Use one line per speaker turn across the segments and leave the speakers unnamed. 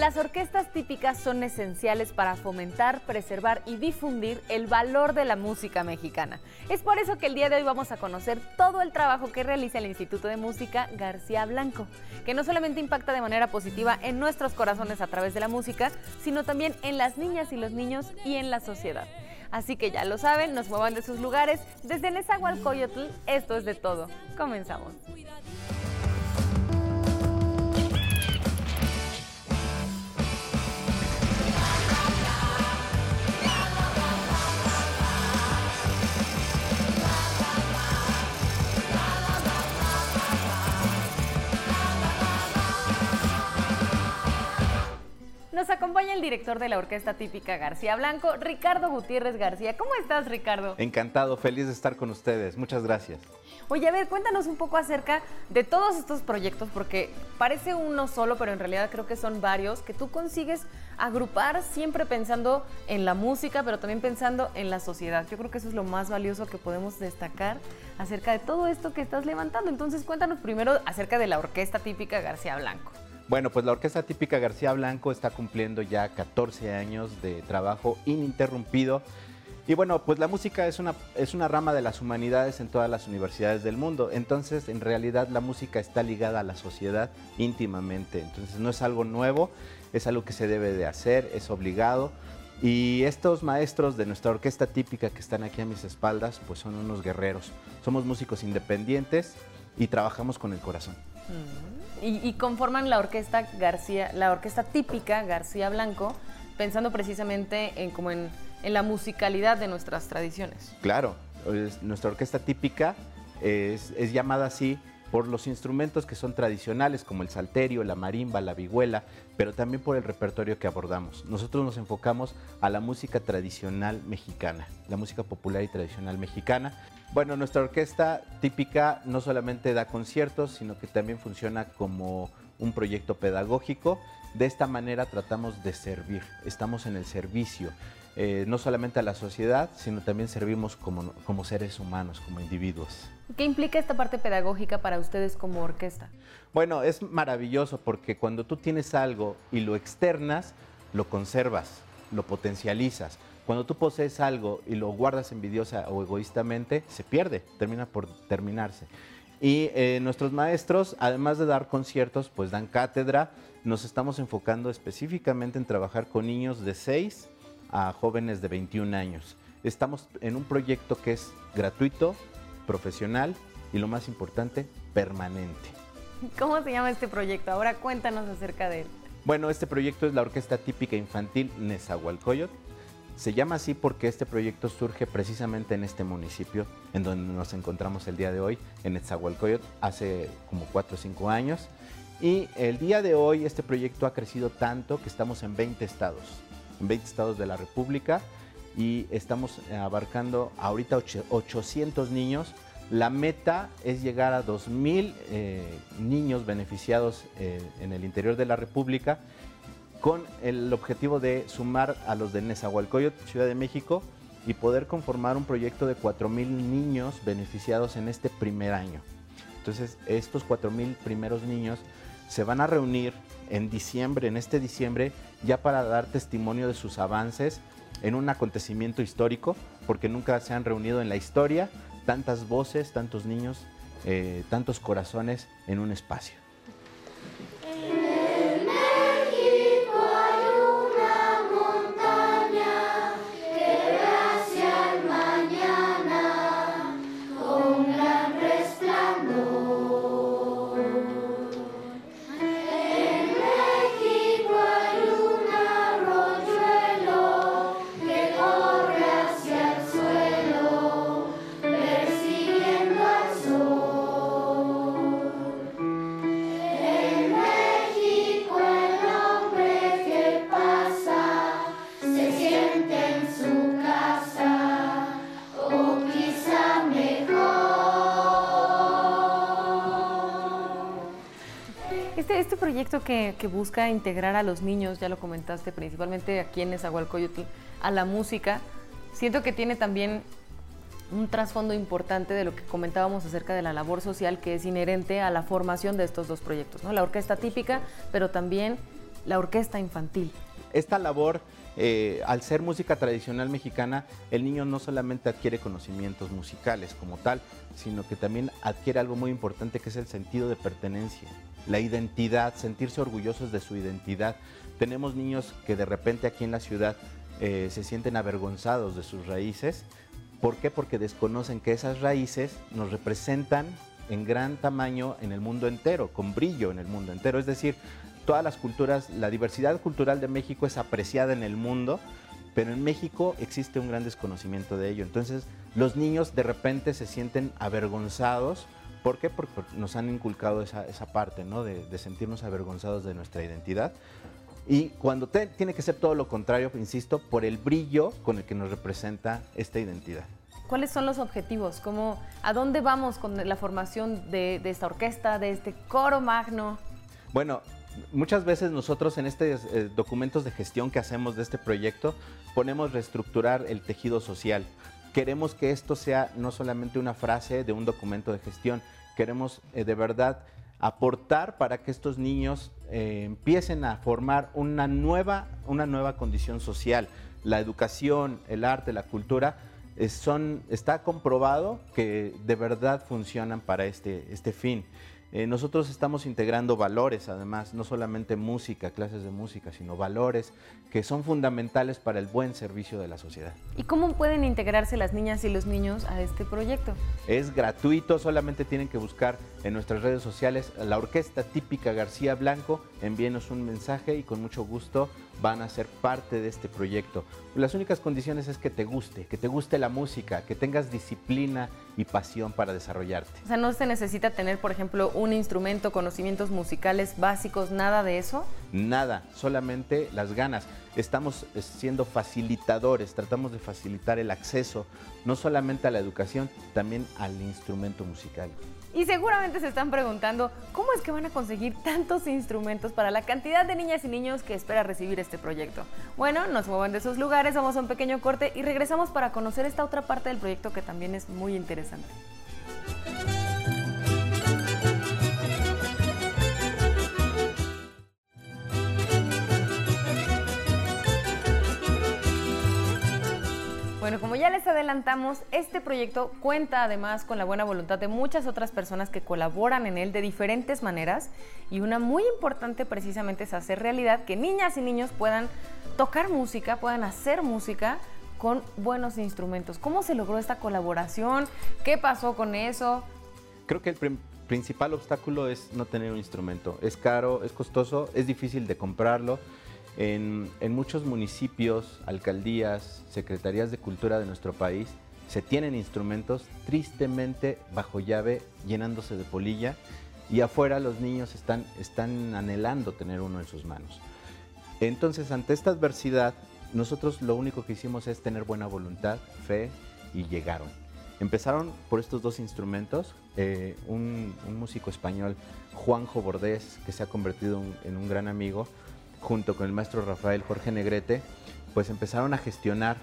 Las orquestas típicas son esenciales para fomentar, preservar y difundir el valor de la música mexicana. Es por eso que el día de hoy vamos a conocer todo el trabajo que realiza el Instituto de Música García Blanco, que no solamente impacta de manera positiva en nuestros corazones a través de la música, sino también en las niñas y los niños y en la sociedad. Así que ya lo saben, nos muevan de sus lugares. Desde Nezahualcóyotl, esto es de todo. Comenzamos. Nos acompaña el director de la Orquesta Típica García Blanco, Ricardo Gutiérrez García. ¿Cómo estás, Ricardo?
Encantado, feliz de estar con ustedes. Muchas gracias.
Oye, a ver, cuéntanos un poco acerca de todos estos proyectos, porque parece uno solo, pero en realidad creo que son varios, que tú consigues agrupar siempre pensando en la música, pero también pensando en la sociedad. Yo creo que eso es lo más valioso que podemos destacar acerca de todo esto que estás levantando. Entonces, cuéntanos primero acerca de la Orquesta Típica García Blanco.
Bueno, pues la Orquesta Típica García Blanco está cumpliendo ya 14 años de trabajo ininterrumpido. Y bueno, pues la música es una, es una rama de las humanidades en todas las universidades del mundo. Entonces, en realidad la música está ligada a la sociedad íntimamente. Entonces, no es algo nuevo, es algo que se debe de hacer, es obligado. Y estos maestros de nuestra orquesta típica que están aquí a mis espaldas, pues son unos guerreros. Somos músicos independientes y trabajamos con el corazón.
Mm. Y, conforman la orquesta García, la orquesta típica García Blanco, pensando precisamente en como en, la musicalidad de nuestras tradiciones.
Claro, nuestra orquesta típica es llamada así por los instrumentos que son tradicionales, como el salterio, la marimba, la vihuela, pero también por el repertorio que abordamos. Nosotros nos enfocamos a la música tradicional mexicana, la música popular y tradicional mexicana. Bueno, nuestra orquesta típica no solamente da conciertos, sino que también funciona como un proyecto pedagógico. De esta manera tratamos de servir, estamos en el servicio. Eh, no solamente a la sociedad, sino también servimos como, como seres humanos, como individuos.
¿Qué implica esta parte pedagógica para ustedes como orquesta?
Bueno, es maravilloso porque cuando tú tienes algo y lo externas, lo conservas, lo potencializas. Cuando tú posees algo y lo guardas envidiosa o egoístamente, se pierde, termina por terminarse. Y eh, nuestros maestros, además de dar conciertos, pues dan cátedra. Nos estamos enfocando específicamente en trabajar con niños de 6 a jóvenes de 21 años. Estamos en un proyecto que es gratuito, profesional y lo más importante, permanente.
¿Cómo se llama este proyecto? Ahora cuéntanos acerca de él.
Bueno, este proyecto es la Orquesta Típica Infantil Nezahualcóyotl. Se llama así porque este proyecto surge precisamente en este municipio en donde nos encontramos el día de hoy, en Nezahualcóyotl, hace como 4 o 5 años. Y el día de hoy este proyecto ha crecido tanto que estamos en 20 estados en 20 estados de la República y estamos abarcando ahorita 800 niños. La meta es llegar a 2.000 eh, niños beneficiados eh, en el interior de la República con el objetivo de sumar a los de Nezahualcóyotl, Ciudad de México, y poder conformar un proyecto de 4.000 niños beneficiados en este primer año. Entonces, estos 4.000 primeros niños se van a reunir en diciembre, en este diciembre, ya para dar testimonio de sus avances en un acontecimiento histórico, porque nunca se han reunido en la historia tantas voces, tantos niños, eh, tantos corazones en un espacio.
Proyecto que, busca integrar a los niños, ya lo comentaste, principalmente aquí en Nezahualcóyotl, a la música, siento que tiene también un trasfondo importante de lo que comentábamos acerca de la labor social que es inherente a la formación de estos dos proyectos, ¿no? La orquesta típica, pero también la orquesta infantil?
Esta labor eh, al ser música tradicional mexicana, el niño no solamente adquiere conocimientos musicales como tal, sino que también adquiere algo muy importante que es el sentido de pertenencia, la identidad, sentirse orgullosos de su identidad. Tenemos niños que de repente aquí en la ciudad eh, se sienten avergonzados de sus raíces. ¿Por qué? Porque desconocen que esas raíces nos representan en gran tamaño en el mundo entero, con brillo en el mundo entero. Es decir, todas las culturas, la diversidad cultural de México es apreciada en el mundo, pero en México existe un gran desconocimiento de ello. Entonces, los niños de repente se sienten avergonzados. ¿Por qué? Porque nos han inculcado esa, parte, ¿no? De, sentirnos avergonzados de nuestra identidad. Y cuando tiene que ser todo lo contrario, insisto, por el brillo con el que nos representa esta identidad.
¿Cuáles son los objetivos? ¿Cómo, ¿A dónde vamos con la formación de, de esta orquesta, de este coro magno?
Bueno, muchas veces nosotros en estos eh, documentos de gestión que hacemos de este proyecto ponemos reestructurar el tejido social. Queremos que esto sea no solamente una frase de un documento de gestión, queremos eh, de verdad aportar para que estos niños eh, empiecen a formar una nueva, una nueva condición social. La educación, el arte, la cultura, son, está comprobado que de verdad funcionan para este, este fin. Eh, nosotros estamos integrando valores, además, no solamente música, clases de música, sino valores que son fundamentales para el buen servicio de la sociedad.
¿Y cómo pueden integrarse las niñas y los niños a este proyecto?
Es gratuito, solamente tienen que buscar en nuestras redes sociales la Orquesta Típica García Blanco, envíenos un mensaje y con mucho gusto van a ser parte de este proyecto. Las únicas condiciones es que te guste, que te guste la música, que tengas disciplina y pasión para desarrollarte.
O sea, no se necesita tener, por ejemplo, un instrumento, conocimientos musicales básicos, nada de eso.
Nada, solamente las ganas. Estamos eh, siendo facilitadores, tratamos de facilitar el acceso no solamente a la educación, también al instrumento musical.
Y seguramente se están preguntando cómo es que van a conseguir tantos instrumentos para la cantidad de niñas y niños que espera recibir este proyecto. Bueno, nos muevan de esos lugares, vamos a un pequeño corte y regresamos para conocer esta otra parte del proyecto que también es muy interesante. Bueno, como ya les adelantamos, este proyecto cuenta además con la buena voluntad de muchas otras personas que colaboran en él de diferentes maneras y una muy importante precisamente es hacer realidad que niñas y niños puedan tocar música, puedan hacer música con buenos instrumentos. ¿Cómo se logró esta colaboración? ¿Qué pasó con eso?
Creo que el principal obstáculo es no tener un instrumento. Es caro, es costoso, es difícil de comprarlo en, muchos municipios, alcaldías, secretarías de cultura de nuestro país, se tienen instrumentos tristemente bajo llave, llenándose de polilla, y afuera los niños están, están anhelando tener uno en sus manos. Entonces, ante esta adversidad, nosotros lo único que hicimos es tener buena voluntad, fe, y llegaron. Empezaron por estos dos instrumentos, eh, un, músico español, Juanjo Bordés, que se ha convertido en un gran amigo, junto con el maestro Rafael Jorge Negrete, pues empezaron a gestionar.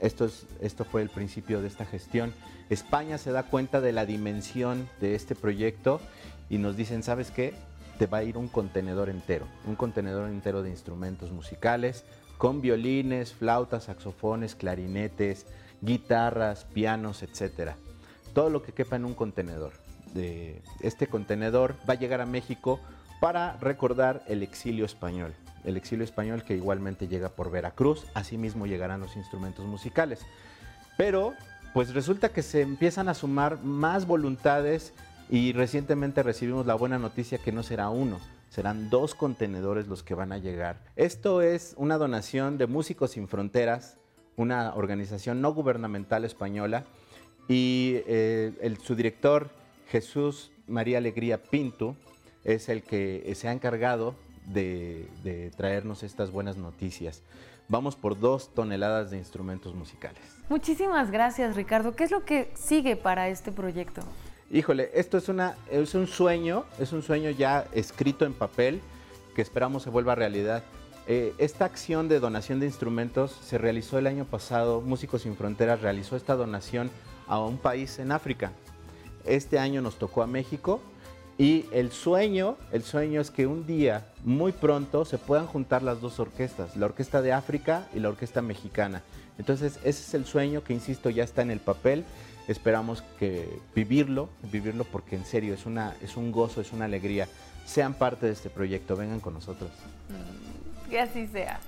Esto, esto fue el principio de esta gestión. España se da cuenta de la dimensión de este proyecto y nos dicen, ¿sabes qué? Te va a ir un contenedor entero, un contenedor entero de instrumentos musicales, con violines, flautas, saxofones, clarinetes, guitarras, pianos, etc. Todo lo que quepa en un contenedor. Este contenedor va a llegar a México para recordar el exilio español el exilio español que igualmente llega por Veracruz, asimismo llegarán los instrumentos musicales. Pero pues resulta que se empiezan a sumar más voluntades y recientemente recibimos la buena noticia que no será uno, serán dos contenedores los que van a llegar. Esto es una donación de Músicos Sin Fronteras, una organización no gubernamental española, y eh, su director Jesús María Alegría Pinto es el que se ha encargado de, traernos estas buenas noticias. Vamos por dos toneladas de instrumentos musicales.
Muchísimas gracias, Ricardo. ¿Qué es lo que sigue para este proyecto?
Híjole, esto es, una, es un sueño, es un sueño ya escrito en papel que esperamos se vuelva realidad. Eh, esta acción de donación de instrumentos se realizó el año pasado. Músicos Sin Fronteras realizó esta donación a un país en África. Este año nos tocó a México Y el sueño, el sueño es que un día, muy pronto, se puedan juntar las dos orquestas, la orquesta de África y la orquesta mexicana. Entonces, ese es el sueño que, insisto, ya está en el papel. Esperamos que vivirlo, vivirlo porque en serio es, una, es un gozo, es una alegría. Sean parte de este proyecto, vengan con nosotros.
Que así sea.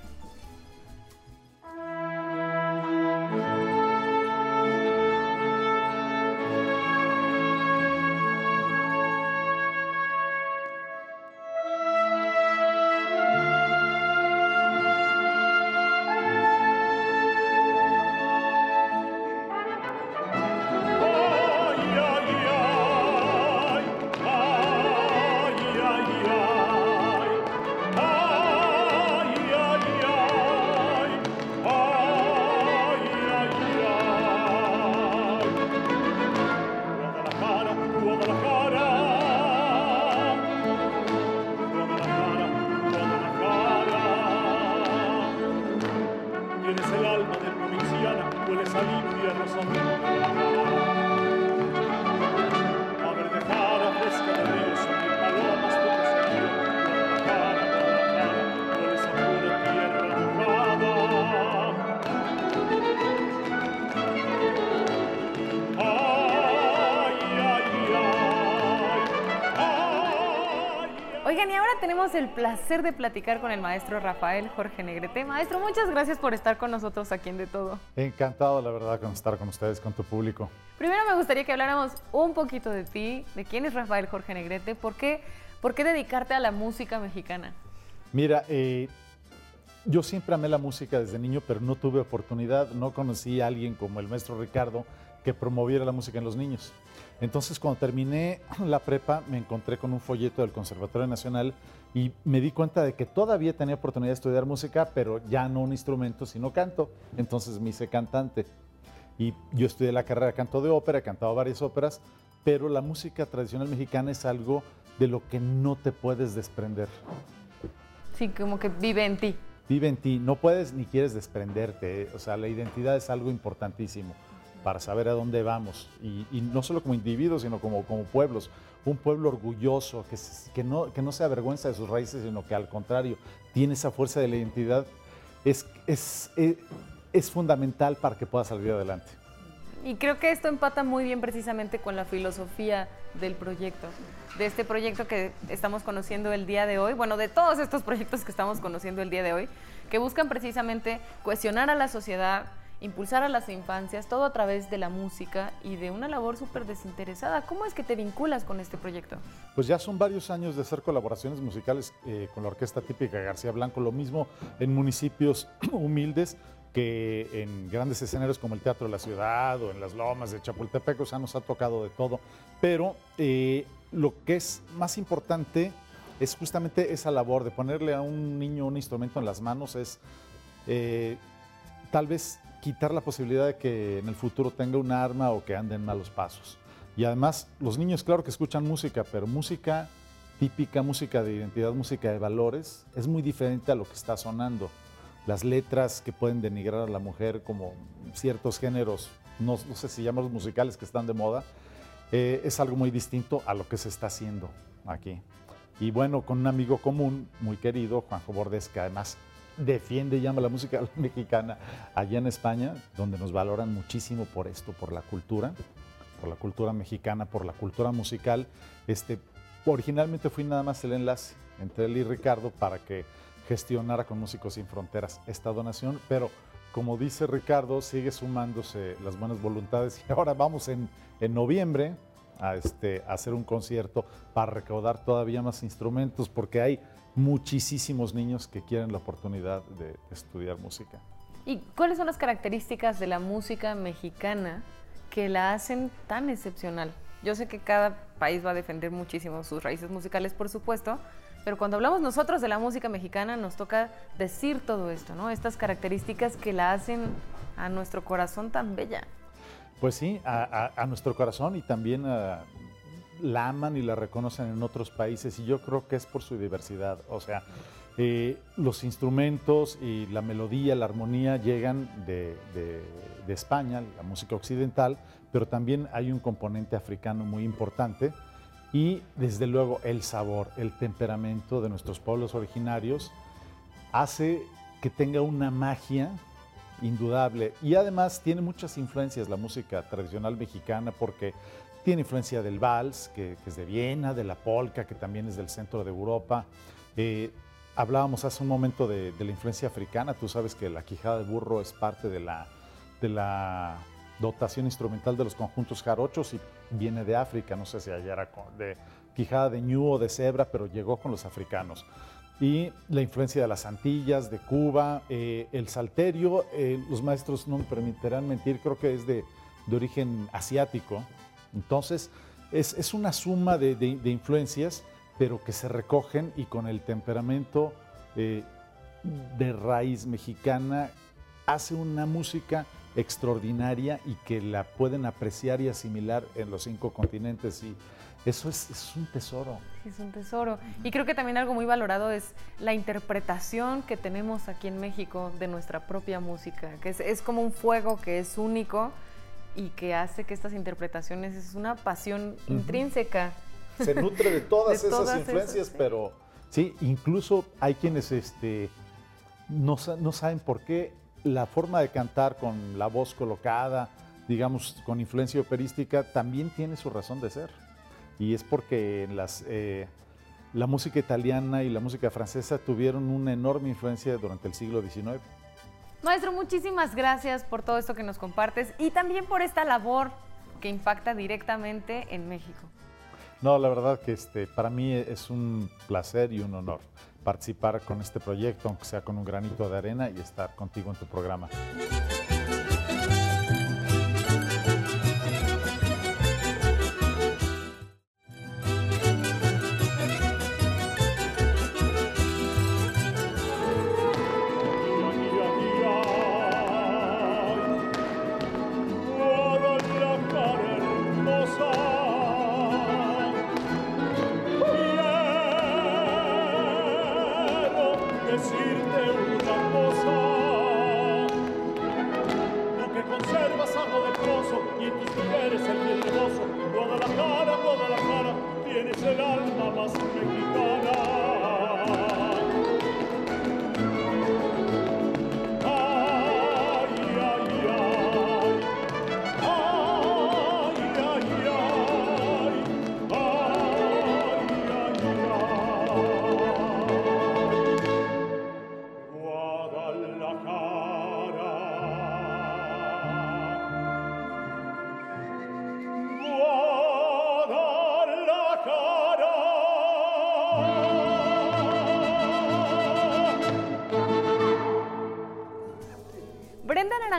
Tenemos el placer de platicar con el maestro Rafael Jorge Negrete. Maestro, muchas gracias por estar con nosotros aquí en De Todo.
Encantado, la verdad, con estar con ustedes, con tu público.
Primero me gustaría que habláramos un poquito de ti, de quién es Rafael Jorge Negrete, por qué, por qué dedicarte a la música mexicana.
Mira, eh, yo siempre amé la música desde niño, pero no tuve oportunidad, no conocí a alguien como el maestro Ricardo que promoviera la música en los niños. Entonces, cuando terminé la prepa, me encontré con un folleto del Conservatorio Nacional y me di cuenta de que todavía tenía oportunidad de estudiar música, pero ya no un instrumento, sino canto. Entonces me hice cantante. Y yo estudié la carrera de canto de ópera, he cantado varias óperas, pero la música tradicional mexicana es algo de lo que no te puedes desprender.
Sí, como que vive en ti.
Vive en ti, no puedes ni quieres desprenderte. O sea, la identidad es algo importantísimo para saber a dónde vamos. Y, no solo como individuos, sino como, como pueblos. Un pueblo orgulloso, que, que, no, que no se avergüenza de sus raíces, sino que al contrario, tiene esa fuerza de la identidad, es, es, es, es fundamental para que pueda salir adelante.
Y creo que esto empata muy bien precisamente con la filosofía del proyecto, de este proyecto que estamos conociendo el día de hoy, bueno, de todos estos proyectos que estamos conociendo el día de hoy, que buscan precisamente cuestionar a la sociedad, impulsar a las infancias, todo a través de la música y de una labor súper desinteresada. ¿Cómo es que te vinculas con este proyecto?
Pues ya son varios años de hacer colaboraciones musicales eh, con la Orquesta Típica García Blanco, lo mismo en municipios humildes que en grandes escenarios como el Teatro de la Ciudad o en las Lomas de Chapultepec, o sea, nos ha tocado de todo. Pero eh, lo que es más importante es justamente esa labor de ponerle a un niño un instrumento en las manos, es eh, tal vez quitar la posibilidad de que en el futuro tenga un arma o que ande en malos pasos. Y además, los niños, claro que escuchan música, pero música típica, música de identidad, música de valores, es muy diferente a lo que está sonando. Las letras que pueden denigrar a la mujer, como ciertos géneros, no, sé si llamamos musicales que están de moda, eh, es algo muy distinto a lo que se está haciendo aquí. Y bueno, con un amigo común, muy querido, Juanjo Bordes, que además defiende y llama la música mexicana allá en España, donde nos valoran muchísimo por esto, por la cultura, por la cultura mexicana, por la cultura musical. Este, originalmente fui nada más el enlace entre él y Ricardo para que gestionara con Músicos Sin Fronteras esta donación, pero como dice Ricardo, sigue sumándose las buenas voluntades y ahora vamos en, en noviembre a, este, a hacer un concierto para recaudar todavía más instrumentos porque hay muchísimos niños que quieren la oportunidad de estudiar música.
¿Y cuáles son las características de la música mexicana que la hacen tan excepcional? Yo sé que cada país va a defender muchísimo sus raíces musicales, por supuesto, pero cuando hablamos nosotros de la música mexicana nos toca decir todo esto, ¿no? Estas características que la hacen a nuestro corazón tan bella.
Pues sí, a, a nuestro corazón y también a, la aman y la reconocen en otros países y yo creo que es por su diversidad. O sea, eh, los instrumentos y la melodía, la armonía llegan de, España, la música occidental, pero también hay un componente africano muy importante y desde luego el sabor, el temperamento de nuestros pueblos originarios hace que tenga una magia indudable y además tiene muchas influencias la música tradicional mexicana porque tiene influencia del vals, que, es de Viena, de la polka, que también es del centro de Europa. Eh, hablábamos hace un momento de, la influencia africana, tú sabes que la quijada de burro es parte de la, de la dotación instrumental de los conjuntos jarochos y viene de África, no sé si allá era de quijada de ñu o de cebra, pero llegó con los africanos. Y la influencia de las Antillas, de Cuba, eh, el salterio, eh, los maestros no me permitirán mentir, creo que es de, origen asiático. Entonces, es, una suma de, influencias, pero que se recogen y con el temperamento eh, de raíz mexicana hace una música extraordinaria y que la pueden apreciar y asimilar en los cinco continentes. Y eso es, un tesoro.
Es un tesoro. Y creo que también algo muy valorado es la interpretación que tenemos aquí en México de nuestra propia música, que es, como un fuego que es único y que hace que estas interpretaciones es una pasión intrínseca.
Se nutre de todas esas influencias, pero sí, incluso hay quienes este, no, no saben por qué la forma de cantar con la voz colocada, digamos, con influencia operística, también tiene su razón de ser. Y es porque las, eh, la música italiana y la música francesa tuvieron una enorme influencia durante el siglo XIX.
Maestro, muchísimas gracias por todo esto que nos compartes y también por esta labor que impacta directamente en México.
No, la verdad que este, para mí es un placer y un honor participar con este proyecto, aunque sea con un granito de arena, y estar contigo en tu programa.
decirte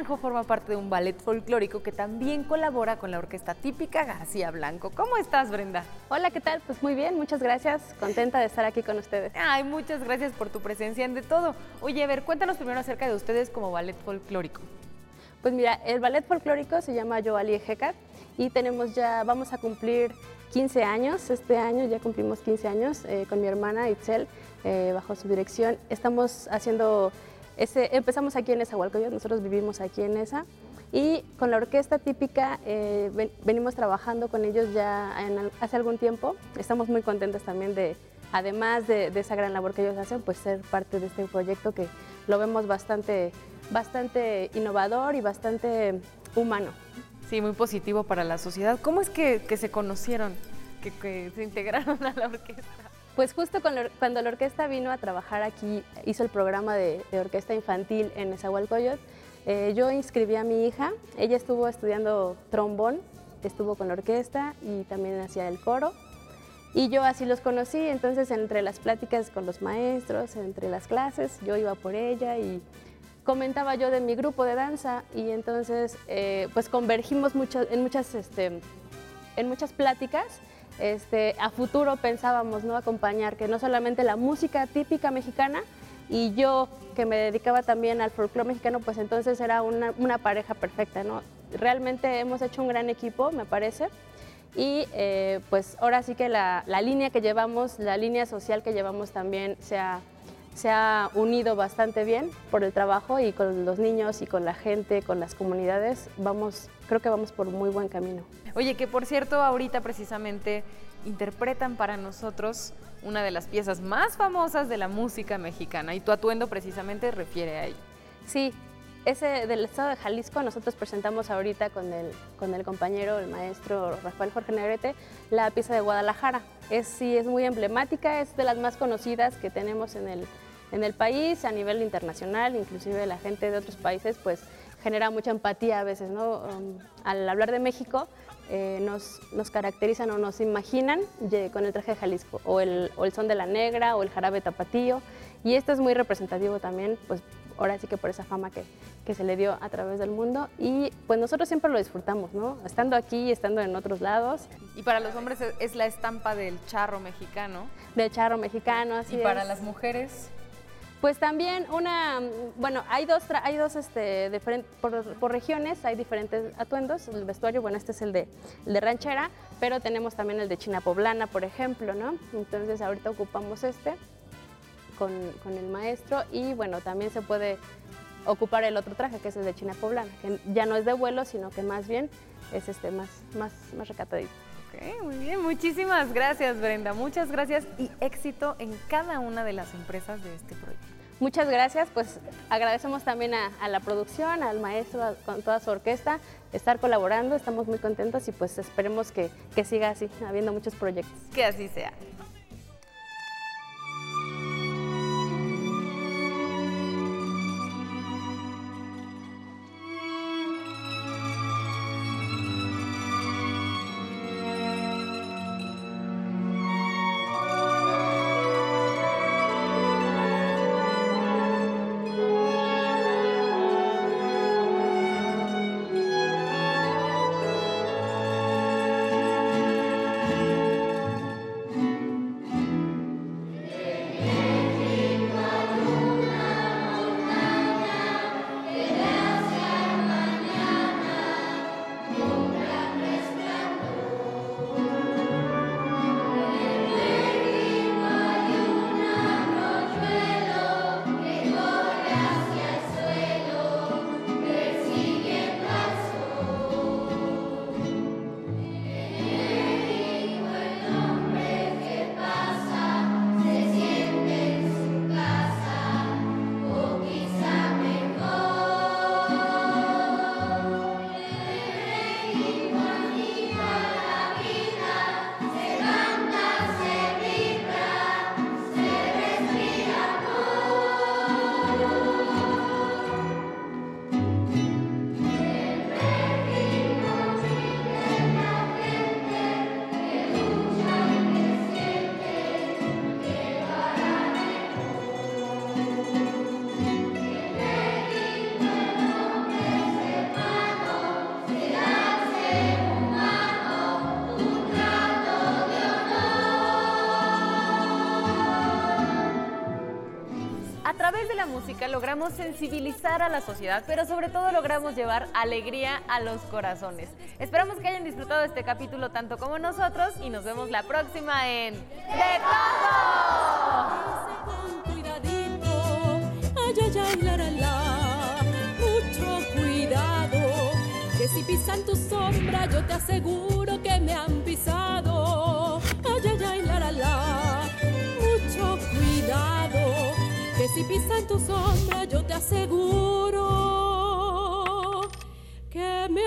forma parte de un ballet folclórico que también colabora con la orquesta típica García Blanco. ¿Cómo estás, Brenda?
Hola, ¿qué tal? Pues muy bien, muchas gracias. Contenta de estar aquí con ustedes.
Ay, muchas gracias por tu presencia en De Todo. Oye, a ver, cuéntanos primero acerca de ustedes como ballet folclórico.
Pues mira, el ballet folclórico se llama Joali Ejecat y tenemos ya, vamos a cumplir 15 años, este año ya cumplimos 15 años eh, con mi hermana Itzel, eh, bajo su dirección. Estamos haciendo empezamos aquí en esa Nezahualcóyotl, nosotros vivimos aquí en esa, y con la orquesta típica eh, venimos trabajando con ellos ya hace algún tiempo. Estamos muy contentos también de, además de, esa gran labor que ellos hacen, pues ser parte de este proyecto que lo vemos bastante, bastante innovador y bastante humano.
Sí, muy positivo para la sociedad. ¿Cómo es que, se conocieron, que se integraron a la orquesta?
Pues justo cuando la orquesta vino a trabajar aquí, hizo el programa de, orquesta infantil en Nezahualcóyotl, eh, yo inscribí a mi hija, ella estuvo estudiando trombón, estuvo con la orquesta y también hacía el coro. Y yo así los conocí, entonces entre las pláticas con los maestros, entre las clases, yo iba por ella y comentaba yo de mi grupo de danza y entonces eh, pues convergimos mucho, en, muchas, este, en muchas pláticas este, a futuro pensábamos ¿no? acompañar que no solamente la música típica mexicana y yo que me dedicaba también al folclore mexicano, pues entonces era una, pareja perfecta. ¿no? Realmente hemos hecho un gran equipo, me parece. Y eh, pues ahora sí que la, línea que llevamos, la línea social que llevamos también se ha, se ha unido bastante bien por el trabajo y con los niños y con la gente, con las comunidades, vamos, creo que vamos por muy buen camino.
Oye, que por cierto, ahorita precisamente interpretan para nosotros una de las piezas más famosas de la música mexicana y tu atuendo precisamente refiere a ello.
Sí, ese del estado de Jalisco, nosotros presentamos ahorita con el, con el compañero, el maestro Rafael Jorge Negrete, la pieza de Guadalajara. Es, sí, es muy emblemática, es de las más conocidas que tenemos en el, en el país, a nivel internacional, inclusive la gente de otros países, pues genera mucha empatía a veces, ¿no? Um, al hablar de México, eh, nos, nos, caracterizan o nos imaginan con el traje de Jalisco, o el, o el son de la negra, o el jarabe tapatío, y esto es muy representativo también, pues ahora sí que por esa fama que, que, se le dio a través del mundo. Y pues nosotros siempre lo disfrutamos, ¿no? Estando aquí, estando en otros lados.
Y para los hombres es la estampa del charro mexicano.
Del charro mexicano, así
¿Y para las mujeres?
Pues también una, bueno, hay dos, hay dos este, por, por, regiones, hay diferentes atuendos, el vestuario, bueno, este es el de, el de ranchera, pero tenemos también el de china poblana, por ejemplo, ¿no? Entonces ahorita ocupamos este con, el maestro y bueno, también se puede ocupar el otro traje que es el de China Poblana, que ya no es de vuelo, sino que más bien es este más, más, más recatadito.
muy bien, muchísimas gracias Brenda, muchas gracias y éxito en cada una de las empresas de este proyecto.
Muchas gracias, pues agradecemos también a, la producción, al maestro, con toda su orquesta, estar colaborando, estamos muy contentos y pues esperemos que, que siga así, habiendo muchos proyectos.
Que así sea. Logramos sensibilizar a la sociedad, pero sobre todo logramos llevar alegría a los corazones. Esperamos que hayan disfrutado este capítulo tanto como nosotros y nos vemos la próxima en ¡De
Mucho cuidado, que si pisan tu sombra yo te aseguro que me han pisado. si pisa en tu sombra, yo te aseguro que me